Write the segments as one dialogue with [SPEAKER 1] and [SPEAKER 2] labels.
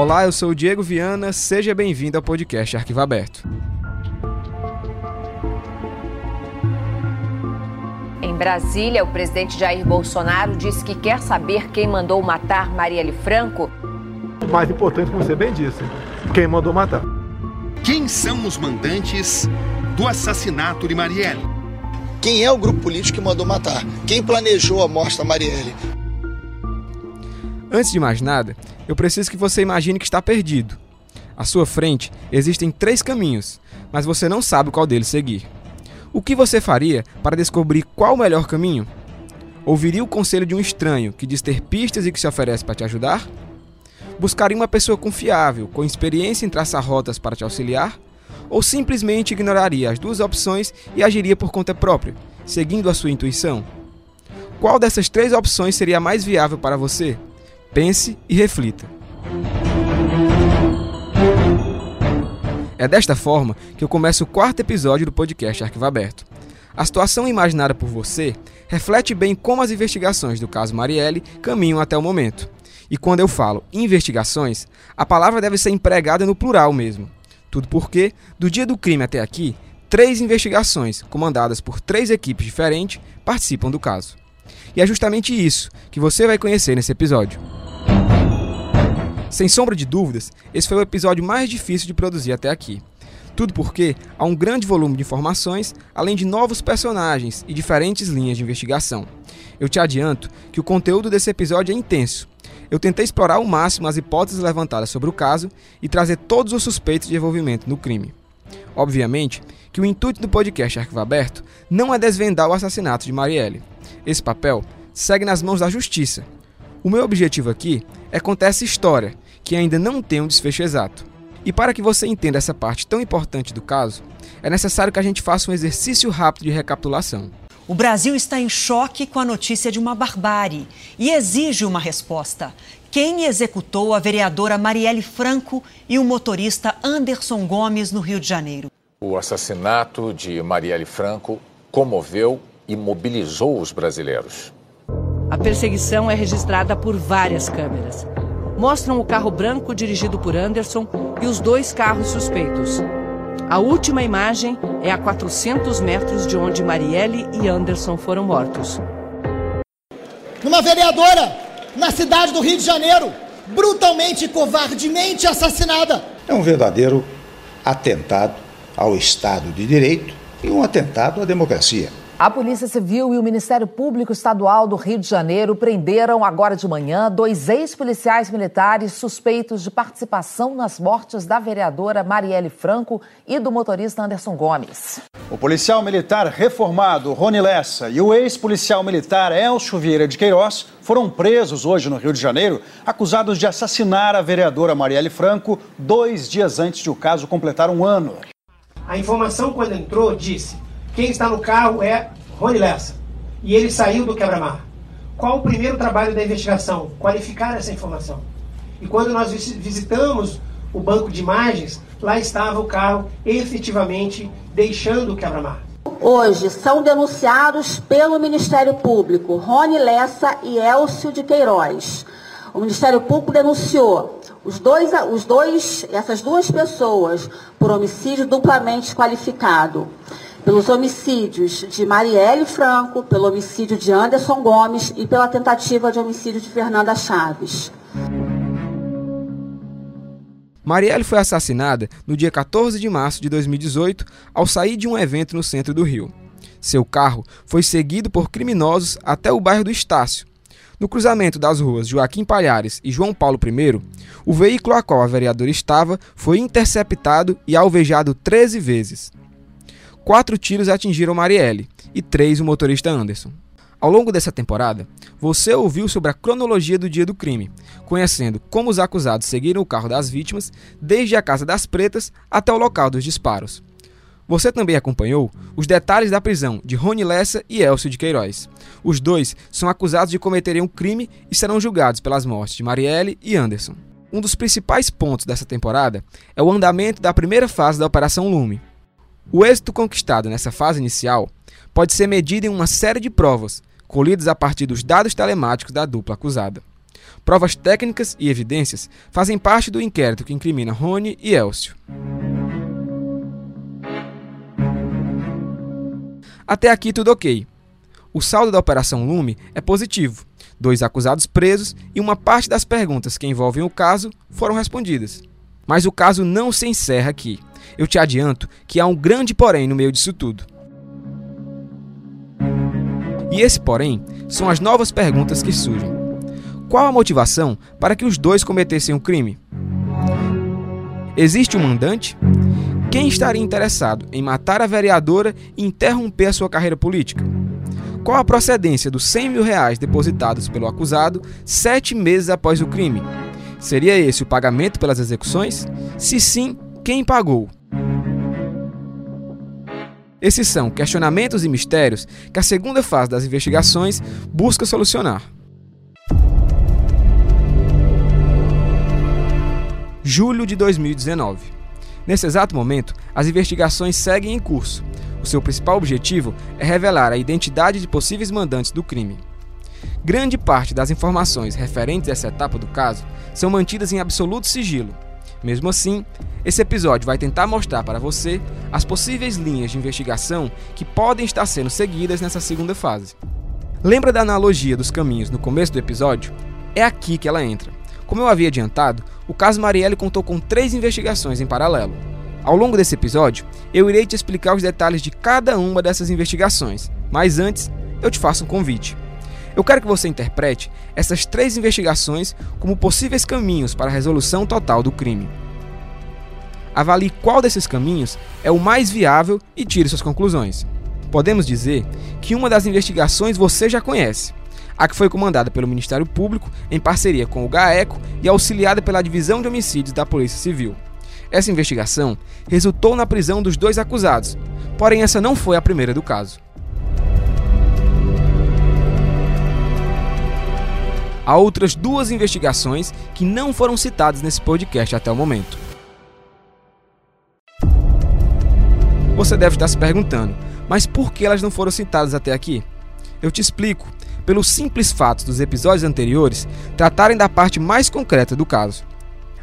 [SPEAKER 1] Olá, eu sou o Diego Viana, seja bem-vindo ao podcast Arquivo Aberto.
[SPEAKER 2] Em Brasília, o presidente Jair Bolsonaro disse que quer saber quem mandou matar Marielle Franco.
[SPEAKER 3] O mais importante, como você bem disse, quem mandou matar.
[SPEAKER 4] Quem são os mandantes do assassinato de Marielle?
[SPEAKER 5] Quem é o grupo político que mandou matar? Quem planejou a morte da Marielle?
[SPEAKER 1] Antes de mais nada, eu preciso que você imagine que está perdido. À sua frente existem três caminhos, mas você não sabe qual deles seguir. O que você faria para descobrir qual o melhor caminho? Ouviria o conselho de um estranho que diz ter pistas e que se oferece para te ajudar? Buscaria uma pessoa confiável, com experiência em traçar rotas para te auxiliar? Ou simplesmente ignoraria as duas opções e agiria por conta própria, seguindo a sua intuição? Qual dessas três opções seria mais viável para você? Pense e reflita. É desta forma que eu começo o quarto episódio do podcast Arquivo Aberto. A situação imaginada por você reflete bem como as investigações do caso Marielle caminham até o momento. E quando eu falo investigações, a palavra deve ser empregada no plural mesmo. Tudo porque, do dia do crime até aqui, três investigações, comandadas por três equipes diferentes, participam do caso. E é justamente isso que você vai conhecer nesse episódio. Sem sombra de dúvidas, esse foi o episódio mais difícil de produzir até aqui. Tudo porque há um grande volume de informações, além de novos personagens e diferentes linhas de investigação. Eu te adianto que o conteúdo desse episódio é intenso. Eu tentei explorar ao máximo as hipóteses levantadas sobre o caso e trazer todos os suspeitos de envolvimento no crime. Obviamente que o intuito do podcast Arquivo Aberto não é desvendar o assassinato de Marielle. Esse papel segue nas mãos da justiça. O meu objetivo aqui é contar essa história, que ainda não tem um desfecho exato. E para que você entenda essa parte tão importante do caso, é necessário que a gente faça um exercício rápido de recapitulação.
[SPEAKER 6] O Brasil está em choque com a notícia de uma barbárie e exige uma resposta. Quem executou a vereadora Marielle Franco e o motorista Anderson Gomes no Rio de Janeiro?
[SPEAKER 7] O assassinato de Marielle Franco comoveu e mobilizou os brasileiros.
[SPEAKER 8] A perseguição é registrada por várias câmeras. Mostram o carro branco dirigido por Anderson e os dois carros suspeitos. A última imagem é a 400 metros de onde Marielle e Anderson foram mortos.
[SPEAKER 9] Uma vereadora na cidade do Rio de Janeiro, brutalmente e covardemente assassinada.
[SPEAKER 10] É um verdadeiro atentado ao Estado de Direito e um atentado à democracia.
[SPEAKER 11] A Polícia Civil e o Ministério Público Estadual do Rio de Janeiro prenderam agora de manhã dois ex-policiais militares suspeitos de participação nas mortes da vereadora Marielle Franco e do motorista Anderson Gomes.
[SPEAKER 12] O policial militar reformado Rony Lessa e o ex-policial militar Elcio Vieira de Queiroz foram presos hoje no Rio de Janeiro, acusados de assassinar a vereadora Marielle Franco dois dias antes de o caso completar um ano.
[SPEAKER 13] A informação, quando entrou, disse quem está no carro é Rony Lessa. E ele saiu do quebra-mar. Qual o primeiro trabalho da investigação? Qualificar essa informação. E quando nós visitamos o banco de imagens, lá estava o carro efetivamente deixando o quebra-mar.
[SPEAKER 14] Hoje são denunciados pelo Ministério Público Rony Lessa e Elcio de Queiroz. O Ministério Público denunciou os dois, os dois, essas duas pessoas por homicídio duplamente qualificado pelos homicídios de Marielle Franco, pelo homicídio de Anderson Gomes e pela tentativa de homicídio de Fernanda Chaves.
[SPEAKER 1] Marielle foi assassinada no dia 14 de março de 2018 ao sair de um evento no centro do Rio. Seu carro foi seguido por criminosos até o bairro do Estácio. No cruzamento das ruas Joaquim Palhares e João Paulo I, o veículo a qual a vereadora estava foi interceptado e alvejado 13 vezes quatro tiros atingiram Marielle e três o motorista Anderson. Ao longo dessa temporada, você ouviu sobre a cronologia do dia do crime, conhecendo como os acusados seguiram o carro das vítimas desde a Casa das Pretas até o local dos disparos. Você também acompanhou os detalhes da prisão de Rony Lessa e Elcio de Queiroz. Os dois são acusados de cometerem um crime e serão julgados pelas mortes de Marielle e Anderson. Um dos principais pontos dessa temporada é o andamento da primeira fase da Operação Lume, o êxito conquistado nessa fase inicial pode ser medido em uma série de provas, colhidas a partir dos dados telemáticos da dupla acusada. Provas técnicas e evidências fazem parte do inquérito que incrimina Rony e Elcio. Até aqui tudo ok. O saldo da Operação Lume é positivo. Dois acusados presos e uma parte das perguntas que envolvem o caso foram respondidas. Mas o caso não se encerra aqui. Eu te adianto que há um grande porém no meio disso tudo. E esse porém são as novas perguntas que surgem. Qual a motivação para que os dois cometessem o um crime? Existe um mandante? Quem estaria interessado em matar a vereadora e interromper a sua carreira política? Qual a procedência dos 100 mil reais depositados pelo acusado sete meses após o crime? Seria esse o pagamento pelas execuções? Se sim, quem pagou? Esses são questionamentos e mistérios que a segunda fase das investigações busca solucionar. Julho de 2019. Nesse exato momento, as investigações seguem em curso. O seu principal objetivo é revelar a identidade de possíveis mandantes do crime. Grande parte das informações referentes a essa etapa do caso são mantidas em absoluto sigilo. Mesmo assim, esse episódio vai tentar mostrar para você as possíveis linhas de investigação que podem estar sendo seguidas nessa segunda fase. Lembra da analogia dos caminhos no começo do episódio? É aqui que ela entra. Como eu havia adiantado, o caso Marielle contou com três investigações em paralelo. Ao longo desse episódio, eu irei te explicar os detalhes de cada uma dessas investigações, mas antes, eu te faço um convite. Eu quero que você interprete essas três investigações como possíveis caminhos para a resolução total do crime. Avalie qual desses caminhos é o mais viável e tire suas conclusões. Podemos dizer que uma das investigações você já conhece, a que foi comandada pelo Ministério Público em parceria com o GAECO e auxiliada pela Divisão de Homicídios da Polícia Civil. Essa investigação resultou na prisão dos dois acusados, porém essa não foi a primeira do caso. Há outras duas investigações que não foram citadas nesse podcast até o momento. Você deve estar se perguntando, mas por que elas não foram citadas até aqui? Eu te explico pelo simples fato dos episódios anteriores tratarem da parte mais concreta do caso,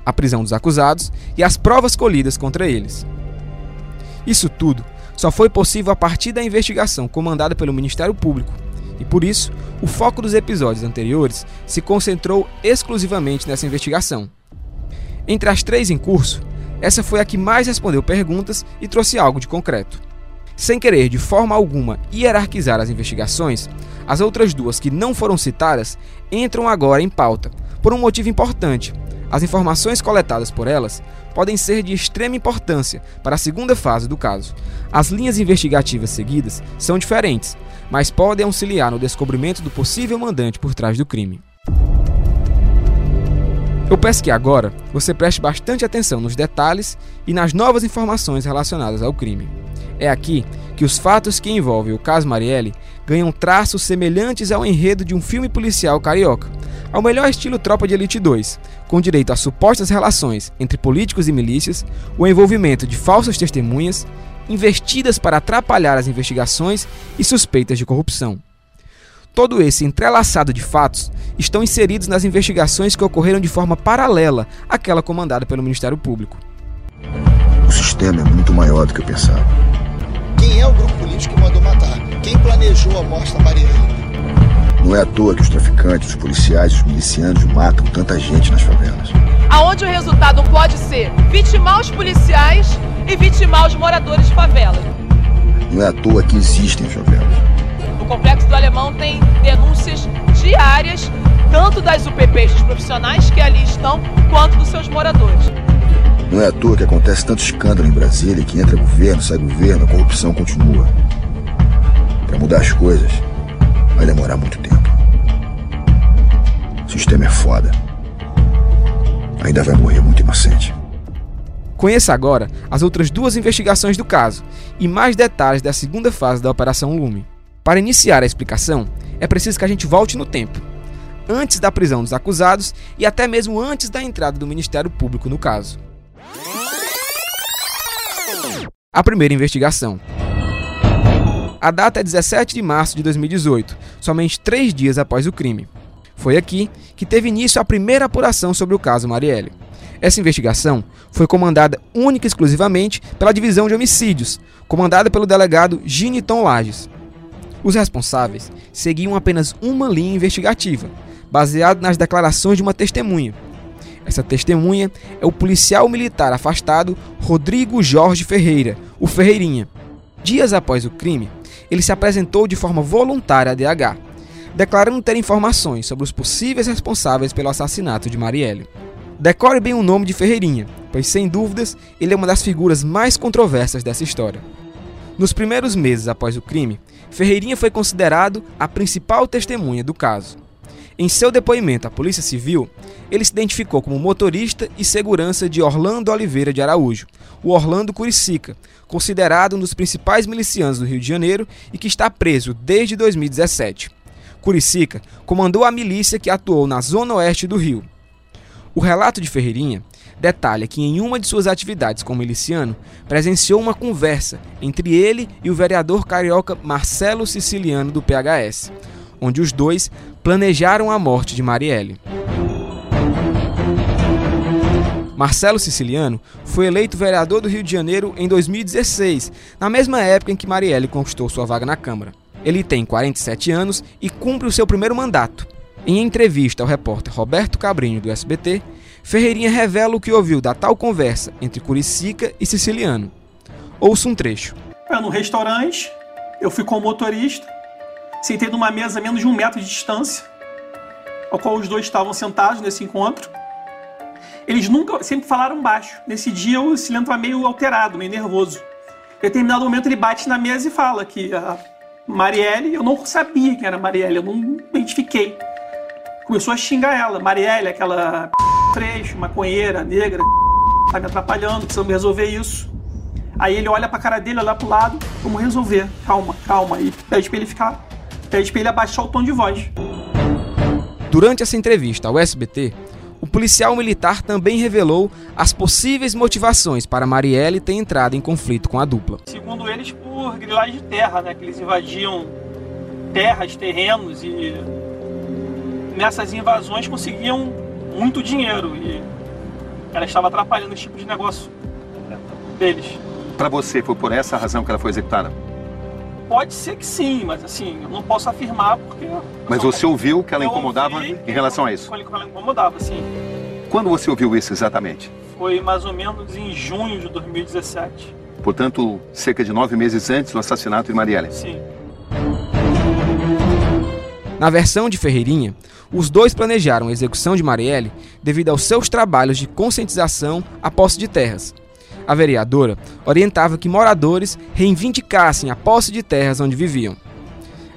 [SPEAKER 1] a prisão dos acusados e as provas colhidas contra eles. Isso tudo só foi possível a partir da investigação comandada pelo Ministério Público, e por isso o foco dos episódios anteriores se concentrou exclusivamente nessa investigação. Entre as três em curso, essa foi a que mais respondeu perguntas e trouxe algo de concreto. Sem querer de forma alguma hierarquizar as investigações, as outras duas que não foram citadas entram agora em pauta, por um motivo importante. As informações coletadas por elas podem ser de extrema importância para a segunda fase do caso. As linhas investigativas seguidas são diferentes, mas podem auxiliar no descobrimento do possível mandante por trás do crime. Eu peço que agora você preste bastante atenção nos detalhes e nas novas informações relacionadas ao crime. É aqui que os fatos que envolvem o caso Marielle ganham traços semelhantes ao enredo de um filme policial carioca, ao melhor estilo Tropa de Elite 2, com direito a supostas relações entre políticos e milícias, o envolvimento de falsas testemunhas, investidas para atrapalhar as investigações e suspeitas de corrupção. Todo esse entrelaçado de fatos estão inseridos nas investigações que ocorreram de forma paralela àquela comandada pelo Ministério Público.
[SPEAKER 15] O sistema é muito maior do que eu pensava.
[SPEAKER 5] Quem é o grupo político que mandou matar? Quem planejou a morte da Marielle?
[SPEAKER 15] Não é à toa que os traficantes, os policiais os milicianos matam tanta gente nas favelas.
[SPEAKER 8] Aonde o resultado pode ser vitimar os policiais e vitimar os moradores de favela.
[SPEAKER 15] Não é à toa que existem favelas.
[SPEAKER 8] O Complexo do Alemão tem denúncias diárias, tanto das UPPs dos profissionais que ali estão, quanto dos seus moradores.
[SPEAKER 15] Não é à toa que acontece tanto escândalo em Brasília que entra governo, sai governo, a corrupção continua. Para mudar as coisas, vai demorar muito tempo. Sistema é foda. Ainda vai morrer muito inocente.
[SPEAKER 1] Conheça agora as outras duas investigações do caso e mais detalhes da segunda fase da Operação Lume. Para iniciar a explicação, é preciso que a gente volte no tempo, antes da prisão dos acusados e até mesmo antes da entrada do Ministério Público no caso. A primeira investigação. A data é 17 de março de 2018, somente três dias após o crime. Foi aqui que teve início a primeira apuração sobre o caso Marielle. Essa investigação foi comandada única e exclusivamente pela Divisão de Homicídios, comandada pelo delegado Giniton Lages. Os responsáveis seguiam apenas uma linha investigativa, baseada nas declarações de uma testemunha. Essa testemunha é o policial militar afastado Rodrigo Jorge Ferreira, o Ferreirinha. Dias após o crime, ele se apresentou de forma voluntária à DH, declarando ter informações sobre os possíveis responsáveis pelo assassinato de Marielle. Decore bem o nome de Ferreirinha, pois sem dúvidas ele é uma das figuras mais controversas dessa história. Nos primeiros meses após o crime, Ferreirinha foi considerado a principal testemunha do caso. Em seu depoimento à Polícia Civil, ele se identificou como motorista e segurança de Orlando Oliveira de Araújo, o Orlando Curicica, considerado um dos principais milicianos do Rio de Janeiro e que está preso desde 2017. Curicica comandou a milícia que atuou na zona oeste do Rio. O relato de Ferreirinha detalha que em uma de suas atividades como miliciano, presenciou uma conversa entre ele e o vereador carioca Marcelo Siciliano do PHS, onde os dois planejaram a morte de Marielle. Marcelo Siciliano foi eleito vereador do Rio de Janeiro em 2016, na mesma época em que Marielle conquistou sua vaga na Câmara. Ele tem 47 anos e cumpre o seu primeiro mandato. Em entrevista ao repórter Roberto Cabrinho do SBT, Ferreirinha revela o que ouviu da tal conversa entre Curicica e Siciliano. Ouça um trecho.
[SPEAKER 16] Eu no restaurante, eu fui com o motorista, sentei numa mesa a menos de um metro de distância, ao qual os dois estavam sentados nesse encontro. Eles nunca, sempre falaram baixo. Nesse dia o Siciliano estava meio alterado, meio nervoso. Em determinado momento ele bate na mesa e fala que a Marielle, eu não sabia quem era Marielle, eu não identifiquei. Começou a xingar ela. Marielle, aquela trecho, maconheira, negra, tá me atrapalhando, precisamos resolver isso. Aí ele olha pra cara dele, olha pro lado, vamos resolver, calma, calma. E pede pra ele ficar, pede pra ele abaixar o tom de voz.
[SPEAKER 1] Durante essa entrevista ao SBT, o policial militar também revelou as possíveis motivações para Marielle ter entrado em conflito com a dupla.
[SPEAKER 16] Segundo eles, por grilagem de terra, né? Que eles invadiam terras, terrenos e nessas invasões conseguiam muito dinheiro e ela estava atrapalhando esse tipo de negócio deles.
[SPEAKER 4] Para você, foi por essa razão que ela foi executada?
[SPEAKER 16] Pode ser que sim, mas assim, eu não posso afirmar porque.
[SPEAKER 4] Mas
[SPEAKER 16] não,
[SPEAKER 4] você ouviu que ela incomodava em relação a isso?
[SPEAKER 16] Que ela incomodava, sim.
[SPEAKER 4] Quando você ouviu isso exatamente?
[SPEAKER 16] Foi mais ou menos em junho de 2017.
[SPEAKER 4] Portanto, cerca de nove meses antes do assassinato de Marielle.
[SPEAKER 16] Sim.
[SPEAKER 1] Na versão de Ferreirinha, os dois planejaram a execução de Marielle devido aos seus trabalhos de conscientização à posse de terras. A vereadora orientava que moradores reivindicassem a posse de terras onde viviam.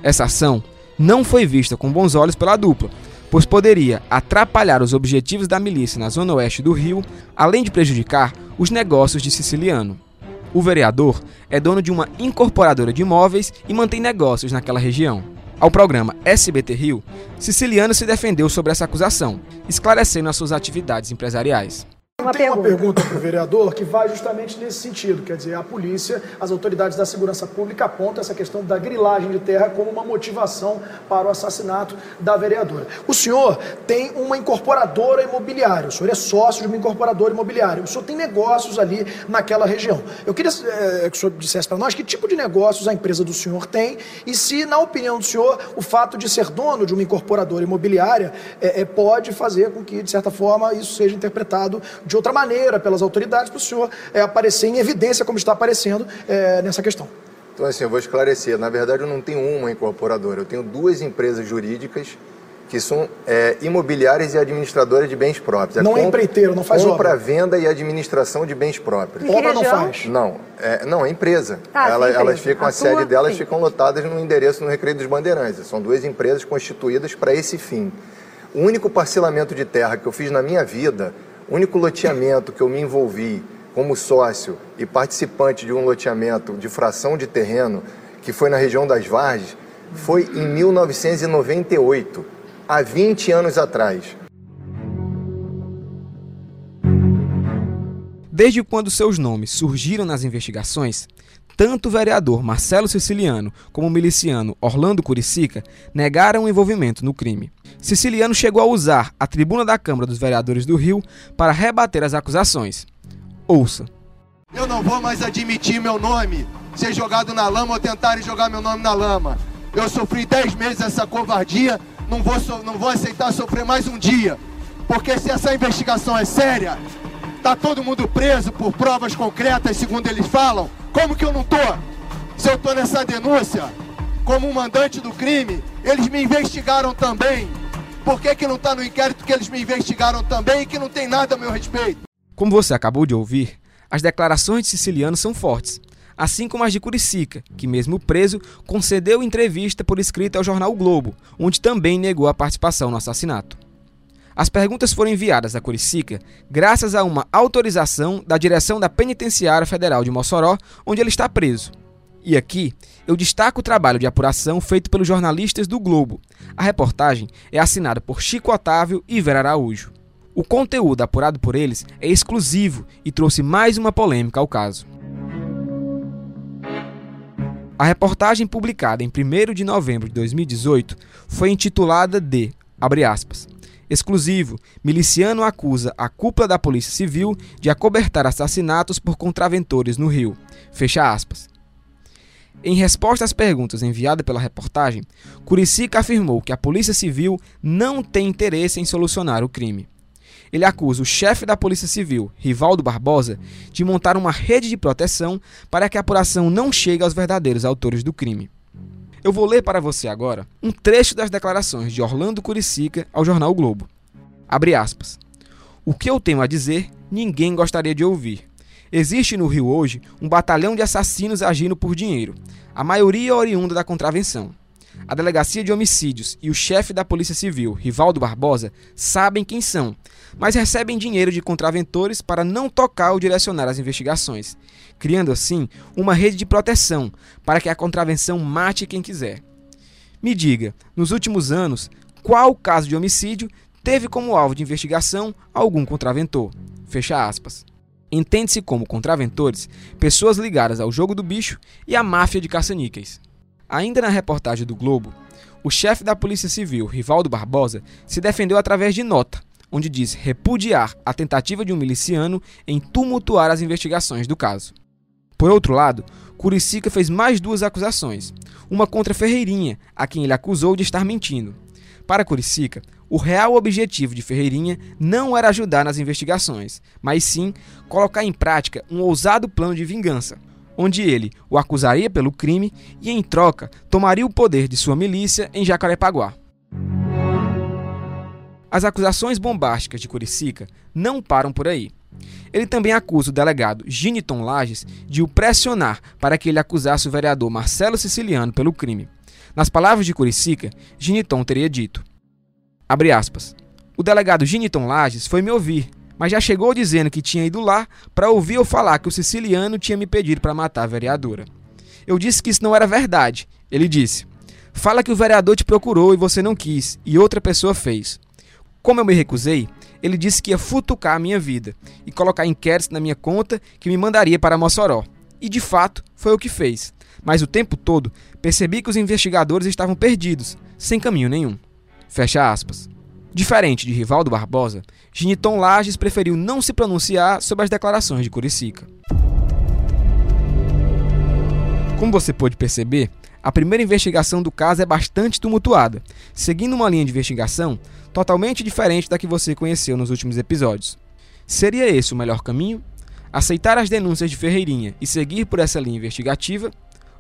[SPEAKER 1] Essa ação não foi vista com bons olhos pela dupla, pois poderia atrapalhar os objetivos da milícia na zona oeste do Rio, além de prejudicar os negócios de Siciliano. O vereador é dono de uma incorporadora de imóveis e mantém negócios naquela região. Ao programa SBT Rio, Siciliano se defendeu sobre essa acusação, esclarecendo as suas atividades empresariais.
[SPEAKER 3] Uma Tem pergunta. uma pergunta para o vereador que vai justamente nesse sentido. Quer dizer, a polícia, as autoridades da segurança pública apontam essa questão da grilagem de terra como uma motivação para o assassinato da vereadora. O senhor tem uma incorporadora imobiliária, o senhor é sócio de uma incorporadora imobiliária, o senhor tem negócios ali naquela região. Eu queria é, que o senhor dissesse para nós que tipo de negócios a empresa do senhor tem e se, na opinião do senhor, o fato de ser dono de uma incorporadora imobiliária é, é, pode fazer com que, de certa forma, isso seja interpretado de outra maneira pelas autoridades para o senhor é, aparecer em evidência como está aparecendo é, nessa questão.
[SPEAKER 17] Então, assim, eu vou esclarecer. Na verdade, eu não tenho uma incorporadora, eu tenho duas empresas jurídicas que são é, imobiliárias e administradoras de bens próprios.
[SPEAKER 3] Não é empreiteiro, não faz
[SPEAKER 17] compra,
[SPEAKER 3] obra.
[SPEAKER 17] venda e administração de bens próprios.
[SPEAKER 3] Obra não faz?
[SPEAKER 17] Não, é, não, é empresa. Ah, Ela, empresa. Elas ficam, a, a sede delas sim. ficam lotadas no endereço no Recreio dos Bandeirantes. São duas empresas constituídas para esse fim. O único parcelamento de terra que eu fiz na minha vida o único loteamento que eu me envolvi como sócio e participante de um loteamento de fração de terreno, que foi na região das Varges, foi em 1998, há 20 anos atrás.
[SPEAKER 1] Desde quando seus nomes surgiram nas investigações, tanto o vereador Marcelo Siciliano como o miliciano Orlando Curicica negaram o envolvimento no crime. Siciliano chegou a usar a tribuna da Câmara dos Vereadores do Rio para rebater as acusações. Ouça.
[SPEAKER 18] Eu não vou mais admitir meu nome ser jogado na lama ou tentarem jogar meu nome na lama. Eu sofri 10 meses essa covardia, não vou, não vou aceitar sofrer mais um dia. Porque se essa investigação é séria, tá todo mundo preso por provas concretas, segundo eles falam, como que eu não tô? Se eu tô nessa denúncia, como um mandante do crime, eles me investigaram também. Por que, que não está no inquérito que eles me investigaram também e que não tem nada a meu respeito?
[SPEAKER 1] Como você acabou de ouvir, as declarações de Siciliano são fortes, assim como as de Curicica, que, mesmo preso, concedeu entrevista por escrito ao jornal o Globo, onde também negou a participação no assassinato. As perguntas foram enviadas a Curicica graças a uma autorização da direção da Penitenciária Federal de Mossoró, onde ele está preso. E aqui eu destaco o trabalho de apuração feito pelos jornalistas do Globo. A reportagem é assinada por Chico Otávio e Vera Araújo. O conteúdo apurado por eles é exclusivo e trouxe mais uma polêmica ao caso. A reportagem publicada em 1 de novembro de 2018 foi intitulada de, abre aspas, Exclusivo. Miliciano acusa a cúpula da Polícia Civil de acobertar assassinatos por contraventores no Rio. Fecha aspas. Em resposta às perguntas enviadas pela reportagem, Curicica afirmou que a Polícia Civil não tem interesse em solucionar o crime. Ele acusa o chefe da Polícia Civil, Rivaldo Barbosa, de montar uma rede de proteção para que a apuração não chegue aos verdadeiros autores do crime. Eu vou ler para você agora um trecho das declarações de Orlando Curicica ao jornal o Globo. Abre aspas. O que eu tenho a dizer, ninguém gostaria de ouvir. Existe no Rio hoje um batalhão de assassinos agindo por dinheiro, a maioria oriunda da contravenção. A Delegacia de Homicídios e o chefe da Polícia Civil, Rivaldo Barbosa, sabem quem são, mas recebem dinheiro de contraventores para não tocar ou direcionar as investigações criando assim uma rede de proteção para que a contravenção mate quem quiser. Me diga, nos últimos anos, qual caso de homicídio teve como alvo de investigação algum contraventor? Fecha aspas. Entende-se como contraventores pessoas ligadas ao jogo do bicho e à máfia de caça-níqueis. Ainda na reportagem do Globo, o chefe da Polícia Civil, Rivaldo Barbosa, se defendeu através de nota, onde diz repudiar a tentativa de um miliciano em tumultuar as investigações do caso. Por outro lado, Curicica fez mais duas acusações, uma contra Ferreirinha, a quem ele acusou de estar mentindo. Para Curicica, o real objetivo de Ferreirinha não era ajudar nas investigações, mas sim colocar em prática um ousado plano de vingança, onde ele o acusaria pelo crime e, em troca, tomaria o poder de sua milícia em Jacarepaguá. As acusações bombásticas de Curicica não param por aí. Ele também acusa o delegado Giniton Lages de o pressionar para que ele acusasse o vereador Marcelo Siciliano pelo crime. Nas palavras de Curicica, Giniton teria dito: aspas, O delegado Giniton Lages foi me ouvir, mas já chegou dizendo que tinha ido lá para ouvir eu falar que o siciliano tinha me pedido para matar a vereadora. Eu disse que isso não era verdade. Ele disse: Fala que o vereador te procurou e você não quis, e outra pessoa fez. Como eu me recusei, ele disse que ia futucar a minha vida e colocar inquéritos na minha conta que me mandaria para Mossoró. E de fato, foi o que fez. Mas o tempo todo percebi que os investigadores estavam perdidos, sem caminho nenhum. Fecha aspas. Diferente de Rivaldo Barbosa, Giniton Lages preferiu não se pronunciar sobre as declarações de Curicica. Como você pôde perceber, a primeira investigação do caso é bastante tumultuada, seguindo uma linha de investigação totalmente diferente da que você conheceu nos últimos episódios. Seria esse o melhor caminho? Aceitar as denúncias de Ferreirinha e seguir por essa linha investigativa?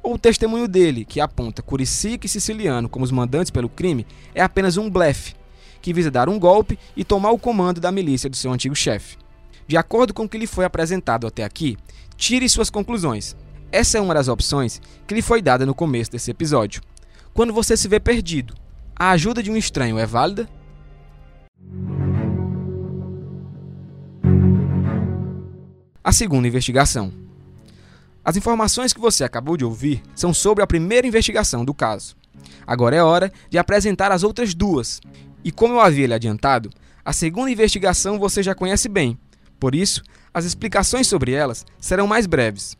[SPEAKER 1] Ou o testemunho dele, que aponta Curicica e Siciliano como os mandantes pelo crime, é apenas um blefe, que visa dar um golpe e tomar o comando da milícia do seu antigo chefe? De acordo com o que lhe foi apresentado até aqui, tire suas conclusões. Essa é uma das opções que lhe foi dada no começo desse episódio. Quando você se vê perdido, a ajuda de um estranho é válida? A segunda investigação. As informações que você acabou de ouvir são sobre a primeira investigação do caso. Agora é hora de apresentar as outras duas. E como eu havia lhe adiantado, a segunda investigação você já conhece bem, Por isso, as explicações sobre elas serão mais breves.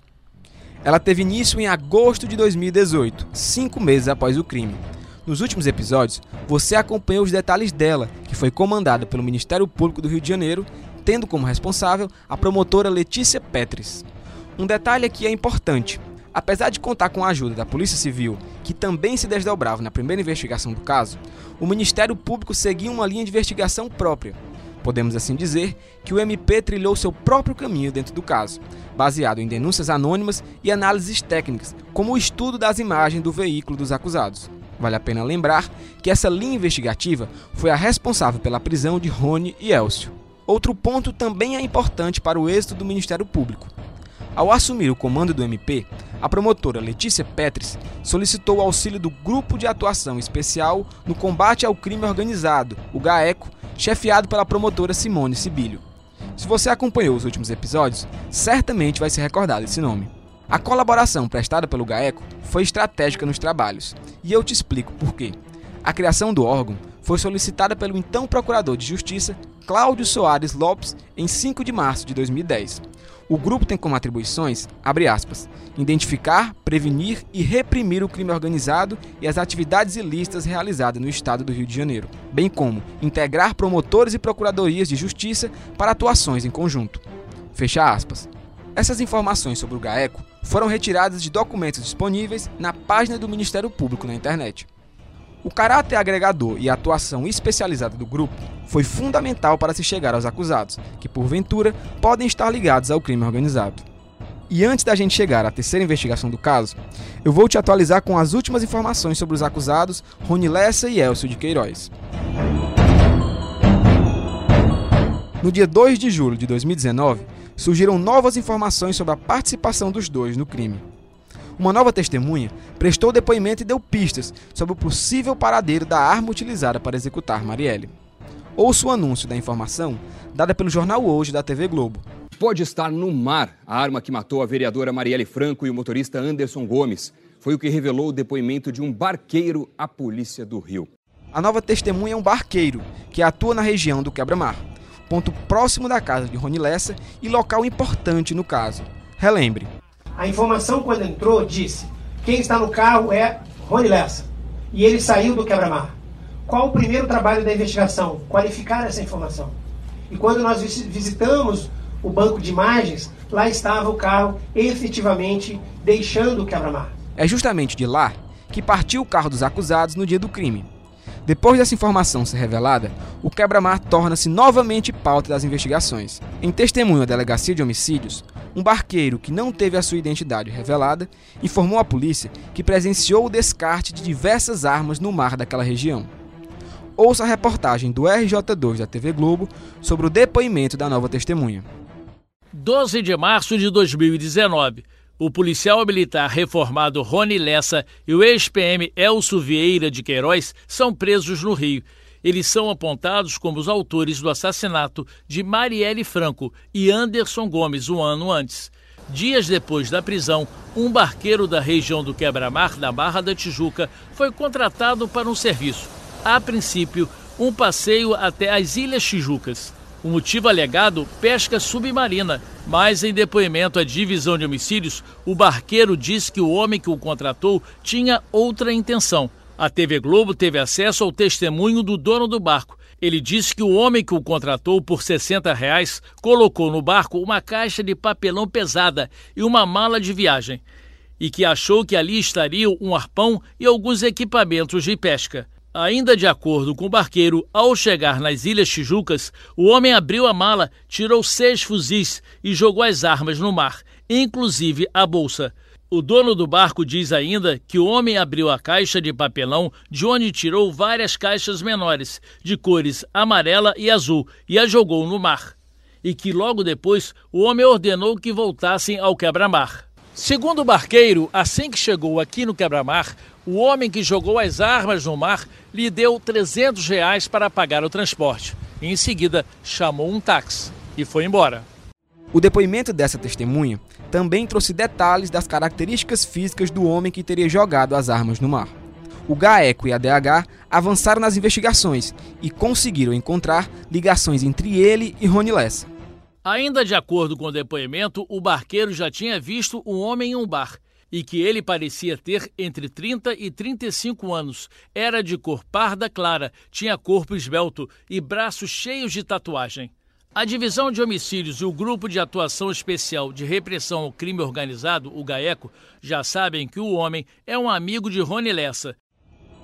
[SPEAKER 1] Ela teve início em agosto de 2018, cinco meses após o crime. Nos últimos episódios, você acompanhou os detalhes dela, que foi comandada pelo Ministério Público do Rio de Janeiro, tendo como responsável a promotora Letícia Petris. Um detalhe aqui é importante. Apesar de contar com a ajuda da Polícia Civil, que também se desdobrava na primeira investigação do caso, o Ministério Público seguia uma linha de investigação própria, Podemos assim dizer que o MP trilhou seu próprio caminho dentro do caso, baseado em denúncias anônimas e análises técnicas, como o estudo das imagens do veículo dos acusados. Vale a pena lembrar que essa linha investigativa foi a responsável pela prisão de Rony e Elcio. Outro ponto também é importante para o êxito do Ministério Público. Ao assumir o comando do MP, a promotora Letícia Petris solicitou o auxílio do Grupo de Atuação Especial no Combate ao Crime Organizado, o GAECO, chefiado pela promotora Simone Sibilho. Se você acompanhou os últimos episódios, certamente vai se recordar desse nome. A colaboração prestada pelo GAECO foi estratégica nos trabalhos, e eu te explico por quê. A criação do órgão foi solicitada pelo então Procurador de Justiça, Cláudio Soares Lopes, em 5 de março de 2010. O grupo tem como atribuições, aspas, identificar, prevenir e reprimir o crime organizado e as atividades ilícitas realizadas no estado do Rio de Janeiro, bem como integrar promotores e procuradorias de justiça para atuações em conjunto. Fecha aspas. Essas informações sobre o GAECO foram retiradas de documentos disponíveis na página do Ministério Público na internet. O caráter agregador e a atuação especializada do grupo foi fundamental para se chegar aos acusados, que porventura podem estar ligados ao crime organizado. E antes da gente chegar à terceira investigação do caso, eu vou te atualizar com as últimas informações sobre os acusados Rony Lessa e Elcio de Queiroz. No dia 2 de julho de 2019, surgiram novas informações sobre a participação dos dois no crime. Uma nova testemunha prestou depoimento e deu pistas sobre o possível paradeiro da arma utilizada para executar Marielle. Ouça o anúncio da informação dada pelo jornal Hoje da TV Globo.
[SPEAKER 19] Pode estar no mar a arma que matou a vereadora Marielle Franco e o motorista Anderson Gomes. Foi o que revelou o depoimento de um barqueiro à polícia do Rio.
[SPEAKER 1] A nova testemunha é um barqueiro que atua na região do Quebra-Mar, ponto próximo da casa de Rony Lessa e local importante no caso. Relembre,
[SPEAKER 13] a informação, quando entrou, disse: quem está no carro é Rony Lessa. E ele saiu do quebra-mar. Qual o primeiro trabalho da investigação? Qualificar essa informação. E quando nós visitamos o banco de imagens, lá estava o carro efetivamente deixando o quebra-mar.
[SPEAKER 1] É justamente de lá que partiu o carro dos acusados no dia do crime. Depois dessa informação ser revelada, o quebra-mar torna-se novamente pauta das investigações. Em testemunho à delegacia de homicídios, um barqueiro que não teve a sua identidade revelada informou à polícia que presenciou o descarte de diversas armas no mar daquela região. Ouça a reportagem do RJ2 da TV Globo sobre o depoimento da nova testemunha.
[SPEAKER 20] 12 de março de 2019. O policial militar reformado Rony Lessa e o ex-PM Elcio Vieira de Queiroz são presos no Rio eles são apontados como os autores do assassinato de Marielle Franco e Anderson Gomes um ano antes. Dias depois da prisão, um barqueiro da região do Quebra-Mar, da Barra da Tijuca, foi contratado para um serviço. A princípio, um passeio até as Ilhas Tijucas. O motivo alegado, pesca submarina, mas em depoimento à divisão de homicídios, o barqueiro disse que o homem que o contratou tinha outra intenção a TV Globo teve acesso ao testemunho do dono do barco. Ele disse que o homem que o contratou por 60 reais colocou no barco uma caixa de papelão pesada e uma mala de viagem, e que achou que ali estariam um arpão e alguns equipamentos de pesca. Ainda de acordo com o barqueiro, ao chegar nas Ilhas Tijucas, o homem abriu a mala, tirou seis fuzis e jogou as armas no mar, inclusive a bolsa. O dono do barco diz ainda que o homem abriu a caixa de papelão de onde tirou várias caixas menores, de cores amarela e azul, e a jogou no mar. E que logo depois o homem ordenou que voltassem ao quebra-mar. Segundo o barqueiro, assim que chegou aqui no quebra-mar, o homem que jogou as armas no mar lhe deu 300 reais para pagar o transporte. E em seguida chamou um táxi e foi embora.
[SPEAKER 1] O depoimento dessa testemunha também trouxe detalhes das características físicas do homem que teria jogado as armas no mar. O GAECO e a DH avançaram nas investigações e conseguiram encontrar ligações entre ele e Rony Lessa.
[SPEAKER 20] Ainda de acordo com o depoimento, o barqueiro já tinha visto um homem em um bar e que ele parecia ter entre 30 e 35 anos. Era de cor parda clara, tinha corpo esbelto e braços cheios de tatuagem. A Divisão de Homicídios e o Grupo de Atuação Especial de Repressão ao Crime Organizado, o GAECO, já sabem que o homem é um amigo de Rony Lessa.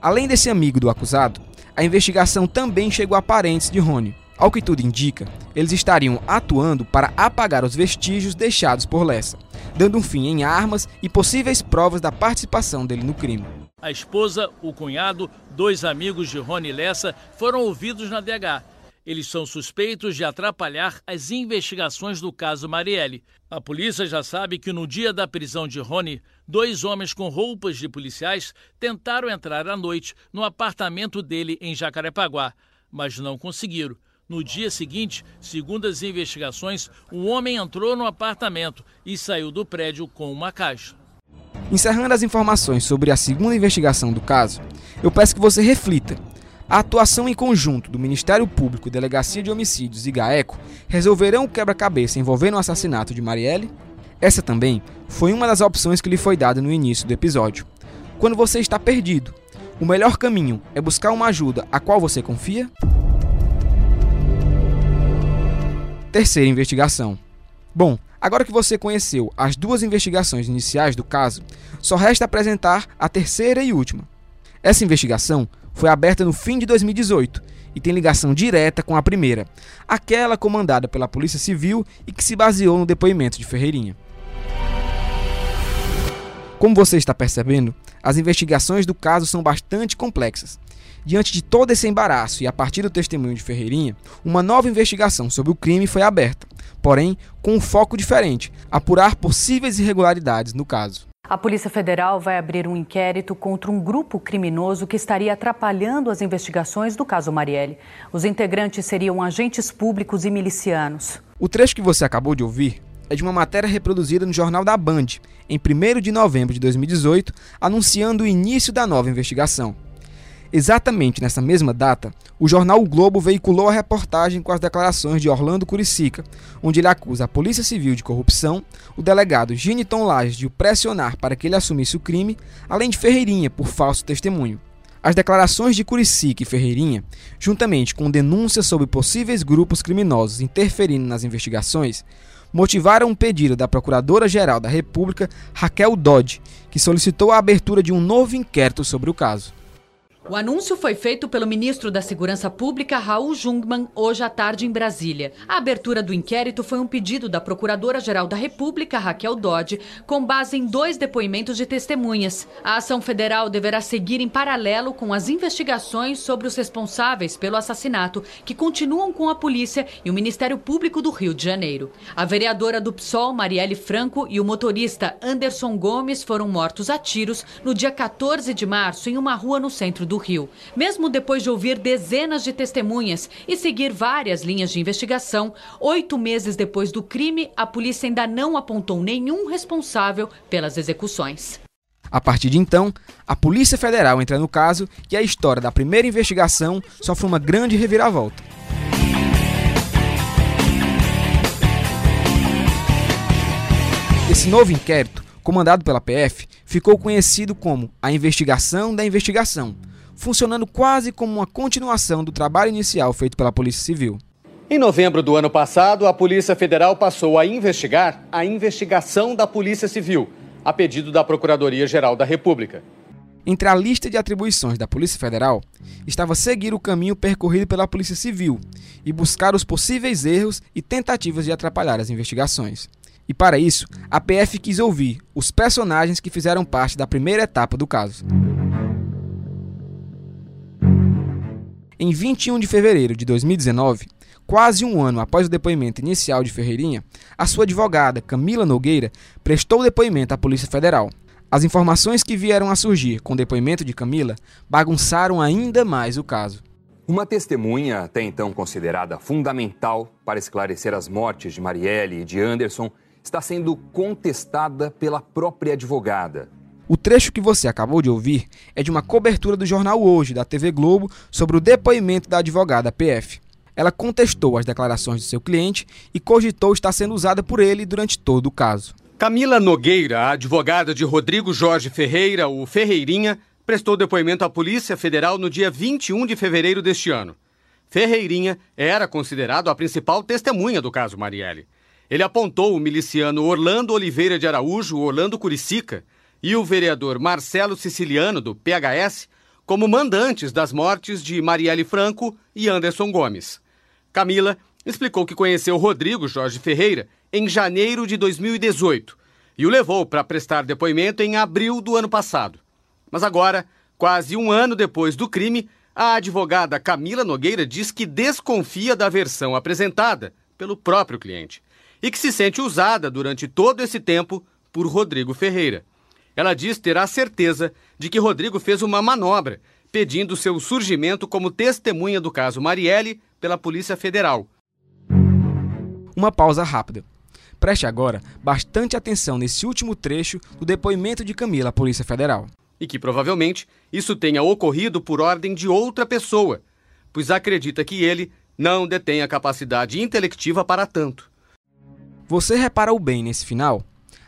[SPEAKER 1] Além desse amigo do acusado, a investigação também chegou a parentes de Rony. Ao que tudo indica, eles estariam atuando para apagar os vestígios deixados por Lessa, dando um fim em armas e possíveis provas da participação dele no crime.
[SPEAKER 20] A esposa, o cunhado, dois amigos de Rony Lessa foram ouvidos na DH eles são suspeitos de atrapalhar as investigações do caso Marielle. A polícia já sabe que no dia da prisão de Rony, dois homens com roupas de policiais tentaram entrar à noite no apartamento dele em Jacarepaguá, mas não conseguiram. No dia seguinte, segundo as investigações, um homem entrou no apartamento e saiu do prédio com uma caixa.
[SPEAKER 1] Encerrando as informações sobre a segunda investigação do caso, eu peço que você reflita a atuação em conjunto do Ministério Público, Delegacia de Homicídios e GAECO resolverão o quebra-cabeça envolvendo o assassinato de Marielle? Essa também foi uma das opções que lhe foi dada no início do episódio. Quando você está perdido, o melhor caminho é buscar uma ajuda a qual você confia? Terceira investigação. Bom, agora que você conheceu as duas investigações iniciais do caso, só resta apresentar a terceira e última. Essa investigação foi aberta no fim de 2018 e tem ligação direta com a primeira, aquela comandada pela Polícia Civil e que se baseou no depoimento de Ferreirinha. Como você está percebendo, as investigações do caso são bastante complexas. Diante de todo esse embaraço e a partir do testemunho de Ferreirinha, uma nova investigação sobre o crime foi aberta, porém com um foco diferente: apurar possíveis irregularidades no caso.
[SPEAKER 21] A Polícia Federal vai abrir um inquérito contra um grupo criminoso que estaria atrapalhando as investigações do caso Marielle. Os integrantes seriam agentes públicos e milicianos.
[SPEAKER 1] O trecho que você acabou de ouvir é de uma matéria reproduzida no Jornal da Band, em 1 de novembro de 2018, anunciando o início da nova investigação. Exatamente nessa mesma data, o jornal o Globo veiculou a reportagem com as declarações de Orlando Curicica, onde ele acusa a Polícia Civil de corrupção, o delegado Giniton Lages de o pressionar para que ele assumisse o crime, além de Ferreirinha por falso testemunho. As declarações de Curicica e Ferreirinha, juntamente com denúncias sobre possíveis grupos criminosos interferindo nas investigações, motivaram um pedido da Procuradora-Geral da República, Raquel Dodge, que solicitou a abertura de um novo inquérito sobre o caso.
[SPEAKER 21] O anúncio foi feito pelo ministro da Segurança Pública, Raul Jungmann, hoje à tarde em Brasília. A abertura do inquérito foi um pedido da Procuradora-Geral da República, Raquel Dodge, com base em dois depoimentos de testemunhas. A ação federal deverá seguir em paralelo com as investigações sobre os responsáveis pelo assassinato, que continuam com a polícia e o Ministério Público do Rio de Janeiro. A vereadora do PSOL, Marielle Franco, e o motorista Anderson Gomes foram mortos a tiros no dia 14 de março em uma rua no centro do do Rio. Mesmo depois de ouvir dezenas de testemunhas e seguir várias linhas de investigação, oito meses depois do crime, a polícia ainda não apontou nenhum responsável pelas execuções.
[SPEAKER 1] A partir de então, a Polícia Federal entra no caso e a história da primeira investigação sofre uma grande reviravolta. Esse novo inquérito, comandado pela PF, ficou conhecido como a Investigação da Investigação, funcionando quase como uma continuação do trabalho inicial feito pela Polícia Civil.
[SPEAKER 22] Em novembro do ano passado, a Polícia Federal passou a investigar a investigação da Polícia Civil, a pedido da Procuradoria-Geral da República.
[SPEAKER 1] Entre a lista de atribuições da Polícia Federal estava seguir o caminho percorrido pela Polícia Civil e buscar os possíveis erros e tentativas de atrapalhar as investigações. E para isso, a PF quis ouvir os personagens que fizeram parte da primeira etapa do caso. Em 21 de fevereiro de 2019, quase um ano após o depoimento inicial de Ferreirinha, a sua advogada, Camila Nogueira, prestou depoimento à Polícia Federal. As informações que vieram a surgir com o depoimento de Camila bagunçaram ainda mais o caso.
[SPEAKER 19] Uma testemunha, até então considerada fundamental para esclarecer as mortes de Marielle e de Anderson, está sendo contestada pela própria advogada.
[SPEAKER 1] O trecho que você acabou de ouvir é de uma cobertura do jornal Hoje, da TV Globo, sobre o depoimento da advogada PF. Ela contestou as declarações de seu cliente e cogitou estar sendo usada por ele durante todo o caso.
[SPEAKER 22] Camila Nogueira, advogada de Rodrigo Jorge Ferreira, o Ferreirinha, prestou depoimento à Polícia Federal no dia 21 de fevereiro deste ano. Ferreirinha era considerado a principal testemunha do caso Marielle. Ele apontou o miliciano Orlando Oliveira de Araújo, Orlando Curicica, e o vereador Marcelo Siciliano, do PHS, como mandantes das mortes de Marielle Franco e Anderson Gomes. Camila explicou que conheceu Rodrigo Jorge Ferreira em janeiro de 2018 e o levou para prestar depoimento em abril do ano passado. Mas agora, quase um ano depois do crime, a advogada Camila Nogueira diz que desconfia da versão apresentada pelo próprio cliente e que se sente usada durante todo esse tempo por Rodrigo Ferreira. Ela diz ter a certeza de que Rodrigo fez uma manobra, pedindo seu surgimento como testemunha do caso Marielle pela Polícia Federal.
[SPEAKER 1] Uma pausa rápida. Preste agora bastante atenção nesse último trecho do depoimento de Camila à Polícia Federal.
[SPEAKER 22] E que provavelmente isso tenha ocorrido por ordem de outra pessoa, pois acredita que ele não detém a capacidade intelectiva para tanto.
[SPEAKER 1] Você reparou bem nesse final?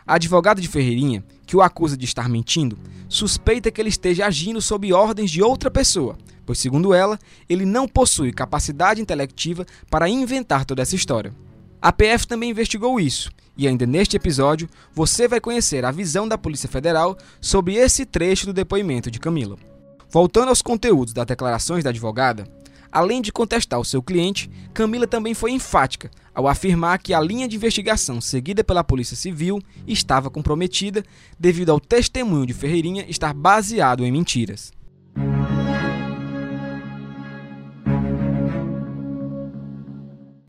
[SPEAKER 1] A advogada de Ferreirinha, que o acusa de estar mentindo, suspeita que ele esteja agindo sob ordens de outra pessoa, pois, segundo ela, ele não possui capacidade intelectiva para inventar toda essa história. A PF também investigou isso, e ainda neste episódio você vai conhecer a visão da Polícia Federal sobre esse trecho do depoimento de Camila. Voltando aos conteúdos das declarações da advogada, Além de contestar o seu cliente, Camila também foi enfática ao afirmar que a linha de investigação seguida pela Polícia Civil estava comprometida devido ao testemunho de Ferreirinha estar baseado em mentiras.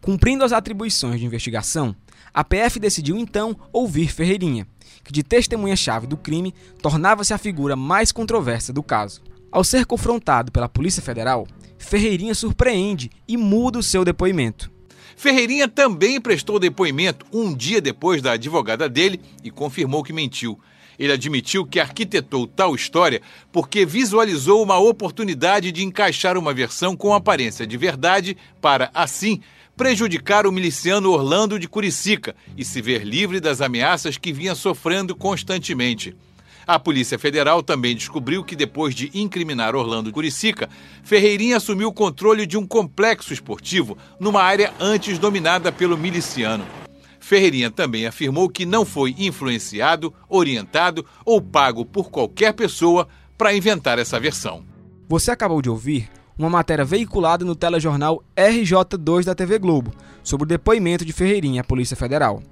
[SPEAKER 1] Cumprindo as atribuições de investigação, a PF decidiu então ouvir Ferreirinha, que de testemunha-chave do crime tornava-se a figura mais controversa do caso. Ao ser confrontado pela Polícia Federal, Ferreirinha surpreende e muda o seu depoimento.
[SPEAKER 23] Ferreirinha também prestou depoimento um dia depois da advogada dele e confirmou que mentiu. Ele admitiu que arquitetou tal história porque visualizou uma oportunidade de encaixar uma versão com aparência de verdade para, assim, prejudicar o miliciano Orlando de Curicica e se ver livre das ameaças que vinha sofrendo constantemente. A Polícia Federal também descobriu que depois de incriminar Orlando Curicica, Ferreirinha assumiu o controle de um complexo esportivo numa área antes dominada pelo miliciano. Ferreirinha também afirmou que não foi influenciado, orientado ou pago por qualquer pessoa para inventar essa versão.
[SPEAKER 1] Você acabou de ouvir uma matéria veiculada no telejornal RJ2 da TV Globo sobre o depoimento de Ferreirinha à Polícia Federal.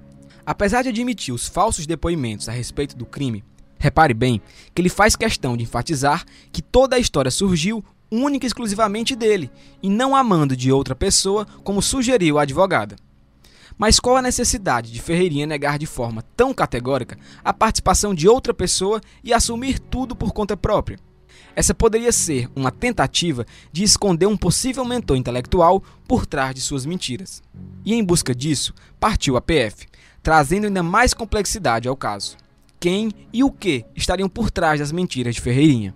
[SPEAKER 1] Apesar de admitir os falsos depoimentos a respeito do crime, Repare bem que ele faz questão de enfatizar que toda a história surgiu única e exclusivamente dele, e não a mando de outra pessoa, como sugeriu a advogada. Mas qual a necessidade de Ferreirinha negar de forma tão categórica a participação de outra pessoa e assumir tudo por conta própria? Essa poderia ser uma tentativa de esconder um possível mentor intelectual por trás de suas mentiras. E em busca disso, partiu a PF, trazendo ainda mais complexidade ao caso quem e o que estariam por trás das mentiras de Ferreirinha.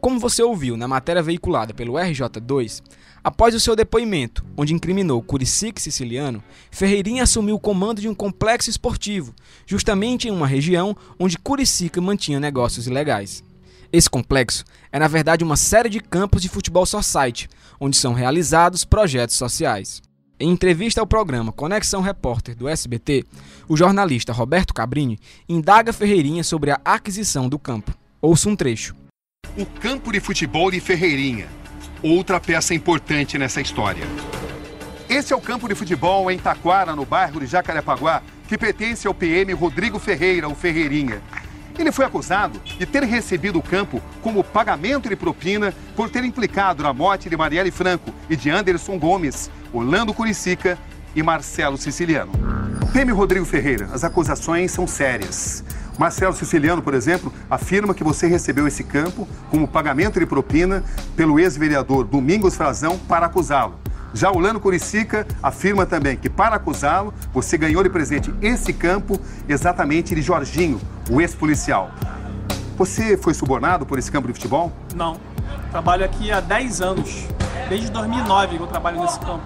[SPEAKER 1] Como você ouviu na matéria veiculada pelo RJ2, após o seu depoimento, onde incriminou Curicique Siciliano, Ferreirinha assumiu o comando de um complexo esportivo, justamente em uma região onde Curicica mantinha negócios ilegais. Esse complexo é, na verdade, uma série de campos de futebol society, onde são realizados projetos sociais. Em entrevista ao programa Conexão Repórter do SBT, o jornalista Roberto Cabrini indaga Ferreirinha sobre a aquisição do campo. Ouça um trecho.
[SPEAKER 4] O campo de futebol de Ferreirinha, outra peça importante nessa história. Esse é o campo de futebol em Taquara, no bairro de Jacarepaguá, que pertence ao PM Rodrigo Ferreira, o Ferreirinha. Ele foi acusado de ter recebido o campo como pagamento de propina por ter implicado na morte de Marielle Franco e de Anderson Gomes, Orlando Curicica e Marcelo Siciliano. PM Rodrigo Ferreira, as acusações são sérias. Marcelo Siciliano, por exemplo, afirma que você recebeu esse campo como pagamento de propina pelo ex-vereador Domingos Frazão para acusá-lo. Já Orlando Curicica afirma também que, para acusá-lo, você ganhou de presente esse campo exatamente de Jorginho, o ex-policial. Você foi subornado por esse campo de futebol?
[SPEAKER 16] Não. Trabalho aqui há 10 anos. Desde 2009 que eu trabalho nesse campo.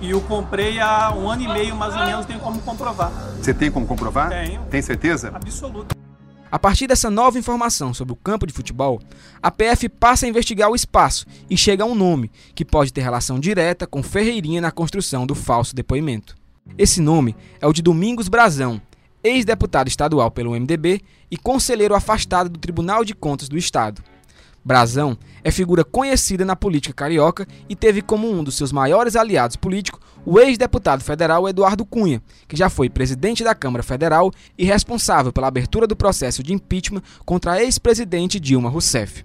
[SPEAKER 16] E eu comprei há um ano e meio, mais ou menos, tenho como comprovar.
[SPEAKER 4] Você tem como comprovar?
[SPEAKER 16] Tenho.
[SPEAKER 4] Tem certeza?
[SPEAKER 16] Absoluto.
[SPEAKER 1] A partir dessa nova informação sobre o campo de futebol, a PF passa a investigar o espaço e chega a um nome que pode ter relação direta com Ferreirinha na construção do falso depoimento. Esse nome é o de Domingos Brazão, ex-deputado estadual pelo MDB e conselheiro afastado do Tribunal de Contas do Estado. Brazão é figura conhecida na política carioca e teve como um dos seus maiores aliados políticos o ex-deputado federal Eduardo Cunha, que já foi presidente da Câmara Federal e responsável pela abertura do processo de impeachment contra a ex-presidente Dilma Rousseff.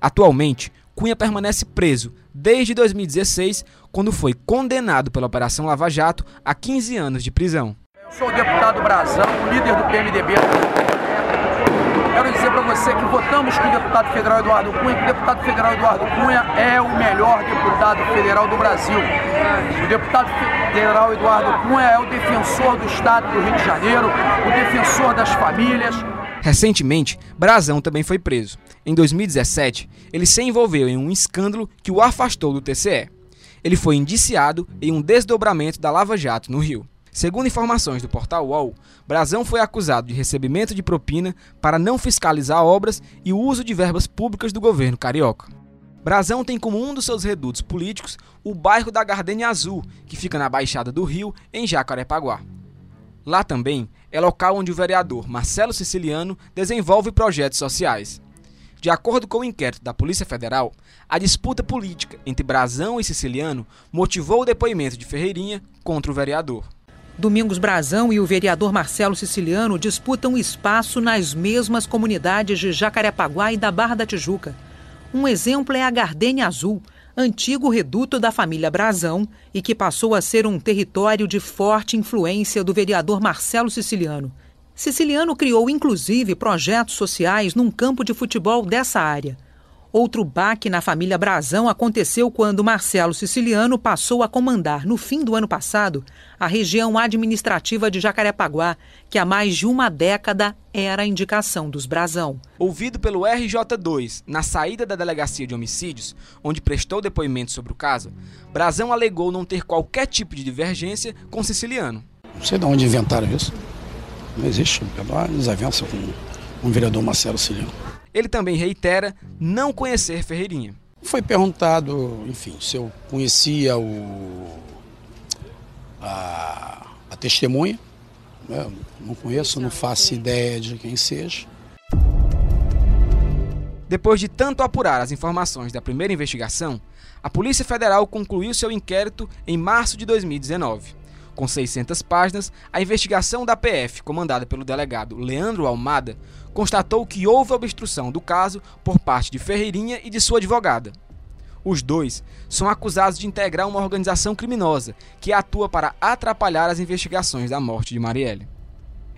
[SPEAKER 1] Atualmente, Cunha permanece preso desde 2016, quando foi condenado pela Operação Lava Jato a 15 anos de prisão.
[SPEAKER 24] Eu sou o deputado Brazão, líder do PMDB Quero dizer para você que votamos com o deputado federal Eduardo Cunha, que o deputado federal Eduardo Cunha é o melhor deputado federal do Brasil. O deputado federal Eduardo Cunha é o defensor do Estado do Rio de Janeiro, o defensor das famílias.
[SPEAKER 1] Recentemente, Brazão também foi preso. Em 2017, ele se envolveu em um escândalo que o afastou do TCE. Ele foi indiciado em um desdobramento da Lava Jato no Rio. Segundo informações do portal UOL, Brazão foi acusado de recebimento de propina para não fiscalizar obras e o uso de verbas públicas do governo carioca. Brazão tem como um dos seus redutos políticos o bairro da Gardenia Azul, que fica na Baixada do Rio, em Jacarepaguá. Lá também é local onde o vereador Marcelo Siciliano desenvolve projetos sociais. De acordo com o inquérito da Polícia Federal, a disputa política entre Brazão e Siciliano motivou o depoimento de Ferreirinha contra o vereador.
[SPEAKER 25] Domingos Brazão e o vereador Marcelo Siciliano disputam espaço nas mesmas comunidades de Jacarepaguá e da Barra da Tijuca. Um exemplo é a Gardênia Azul, antigo reduto da família Brazão e que passou a ser um território de forte influência do vereador Marcelo Siciliano. Siciliano criou inclusive projetos sociais num campo de futebol dessa área. Outro baque na família Brazão aconteceu quando Marcelo Siciliano passou a comandar, no fim do ano passado, a região administrativa de Jacarepaguá, que há mais de uma década era a indicação dos Brazão.
[SPEAKER 1] Ouvido pelo RJ2 na saída da delegacia de homicídios, onde prestou depoimento sobre o caso, Brazão alegou não ter qualquer tipo de divergência com Siciliano.
[SPEAKER 26] Não sei de onde inventaram isso. Não existe. É uma desavença com o vereador Marcelo Siciliano.
[SPEAKER 1] Ele também reitera não conhecer Ferreirinha.
[SPEAKER 26] Foi perguntado, enfim, se eu conhecia o, a, a testemunha. Eu não conheço, não faço ideia de quem seja.
[SPEAKER 1] Depois de tanto apurar as informações da primeira investigação, a Polícia Federal concluiu seu inquérito em março de 2019. Com 600 páginas, a investigação da PF, comandada pelo delegado Leandro Almada, constatou que houve obstrução do caso por parte de Ferreirinha e de sua advogada. Os dois são acusados de integrar uma organização criminosa que atua para atrapalhar as investigações da morte de Marielle.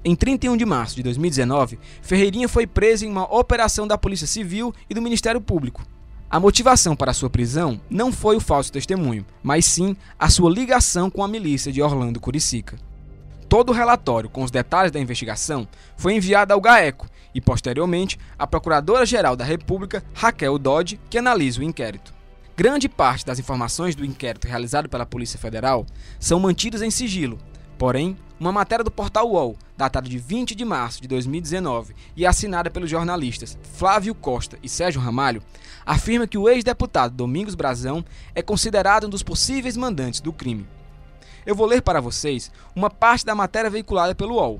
[SPEAKER 1] Em 31 de março de 2019, Ferreirinha foi preso em uma operação da Polícia Civil e do Ministério Público. A motivação para sua prisão não foi o falso testemunho, mas sim a sua ligação com a milícia de Orlando Curicica. Todo o relatório com os detalhes da investigação foi enviado ao GAECO e, posteriormente, à Procuradora-Geral da República, Raquel Dodge, que analisa o inquérito. Grande parte das informações do inquérito realizado pela Polícia Federal são mantidas em sigilo, porém, uma matéria do portal UOL, datada de 20 de março de 2019 e assinada pelos jornalistas Flávio Costa e Sérgio Ramalho, afirma que o ex-deputado Domingos Brazão é considerado um dos possíveis mandantes do crime. Eu vou ler para vocês uma parte da matéria veiculada pelo UOL.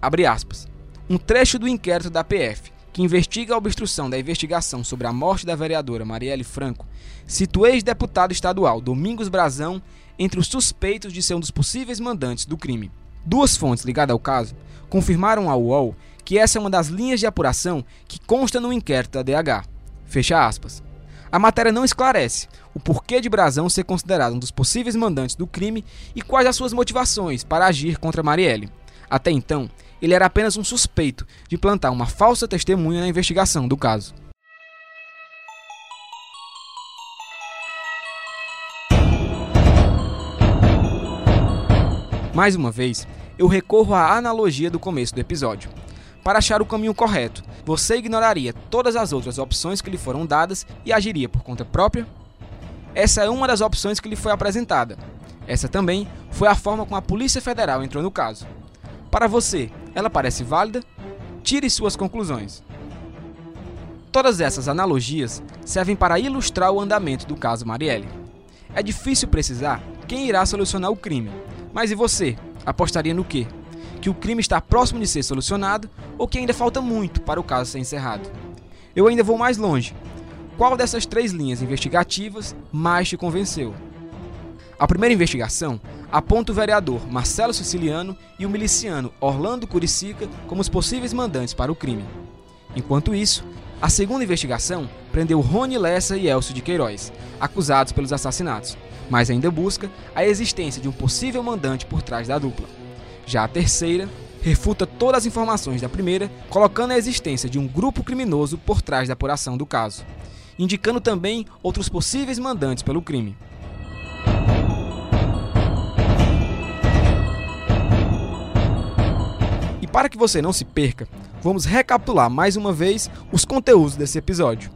[SPEAKER 1] Abre aspas. Um trecho do inquérito da PF, que investiga a obstrução da investigação sobre a morte da vereadora Marielle Franco, cita o ex-deputado estadual Domingos Brazão entre os suspeitos de ser um dos possíveis mandantes do crime. Duas fontes ligadas ao caso confirmaram ao UOL que essa é uma das linhas de apuração que consta no inquérito da DH. Fecha aspas. A matéria não esclarece o porquê de Brazão ser considerado um dos possíveis mandantes do crime e quais as suas motivações para agir contra Marielle. Até então, ele era apenas um suspeito de plantar uma falsa testemunha na investigação do caso. Mais uma vez, eu recorro à analogia do começo do episódio. Para achar o caminho correto, você ignoraria todas as outras opções que lhe foram dadas e agiria por conta própria? Essa é uma das opções que lhe foi apresentada. Essa também foi a forma como a Polícia Federal entrou no caso. Para você, ela parece válida? Tire suas conclusões. Todas essas analogias servem para ilustrar o andamento do caso Marielle. É difícil precisar quem irá solucionar o crime, mas e você? Apostaria no quê? Que o crime está próximo de ser solucionado ou que ainda falta muito para o caso ser encerrado? Eu ainda vou mais longe. Qual dessas três linhas investigativas mais te convenceu? A primeira investigação aponta o vereador Marcelo Siciliano e o miliciano Orlando Curicica como os possíveis mandantes para o crime. Enquanto isso, a segunda investigação prendeu Rony Lessa e Elcio de Queiroz, acusados pelos assassinatos, mas ainda busca a existência de um possível mandante por trás da dupla. Já a terceira refuta todas as informações da primeira, colocando a existência de um grupo criminoso por trás da apuração do caso, indicando também outros possíveis mandantes pelo crime. Para que você não se perca, vamos recapitular mais uma vez os conteúdos desse episódio.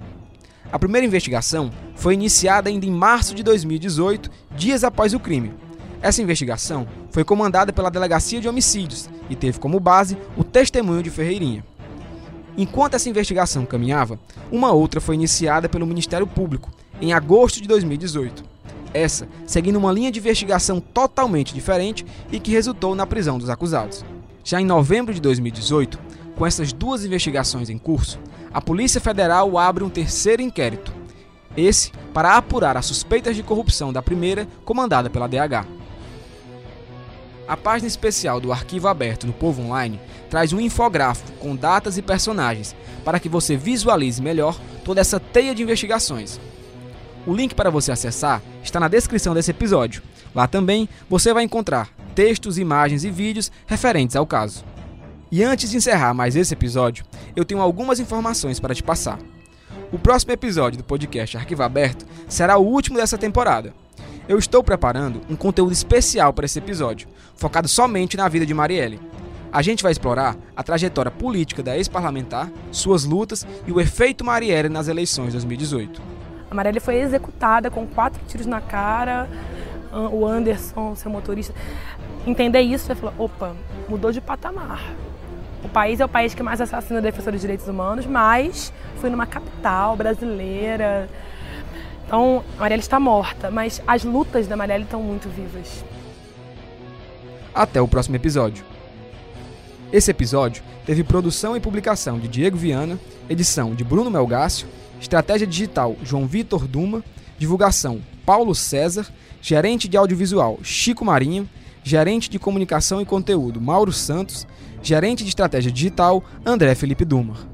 [SPEAKER 1] A primeira investigação foi iniciada ainda em março de 2018, dias após o crime. Essa investigação foi comandada pela Delegacia de Homicídios e teve como base o testemunho de Ferreirinha. Enquanto essa investigação caminhava, uma outra foi iniciada pelo Ministério Público em agosto de 2018. Essa seguindo uma linha de investigação totalmente diferente e que resultou na prisão dos acusados. Já em novembro de 2018, com essas duas investigações em curso, a Polícia Federal abre um terceiro inquérito. Esse para apurar as suspeitas de corrupção da primeira, comandada pela DH. A página especial do Arquivo Aberto no Povo Online traz um infográfico com datas e personagens para que você visualize melhor toda essa teia de investigações. O link para você acessar está na descrição desse episódio. Lá também você vai encontrar textos, imagens e vídeos referentes ao caso. E antes de encerrar mais esse episódio, eu tenho algumas informações para te passar. O próximo episódio do podcast Arquivo Aberto será o último dessa temporada. Eu estou preparando um conteúdo especial para esse episódio, focado somente na vida de Marielle. A gente vai explorar a trajetória política da ex-parlamentar, suas lutas e o efeito Marielle nas eleições de 2018.
[SPEAKER 27] A Marielle foi executada com quatro tiros na cara, o Anderson, seu motorista. Entender isso, e falar, opa, mudou de patamar. O país é o país que mais assassina defensores de direitos humanos, mas foi numa capital brasileira. Então, a Marielle está morta, mas as lutas da Marielle estão muito vivas.
[SPEAKER 1] Até o próximo episódio. Esse episódio teve produção e publicação de Diego Viana, edição de Bruno Melgácio, estratégia digital João Vitor Duma, divulgação Paulo César, gerente de audiovisual Chico Marinho, gerente de comunicação e conteúdo Mauro Santos, gerente de estratégia digital André Felipe Dumar.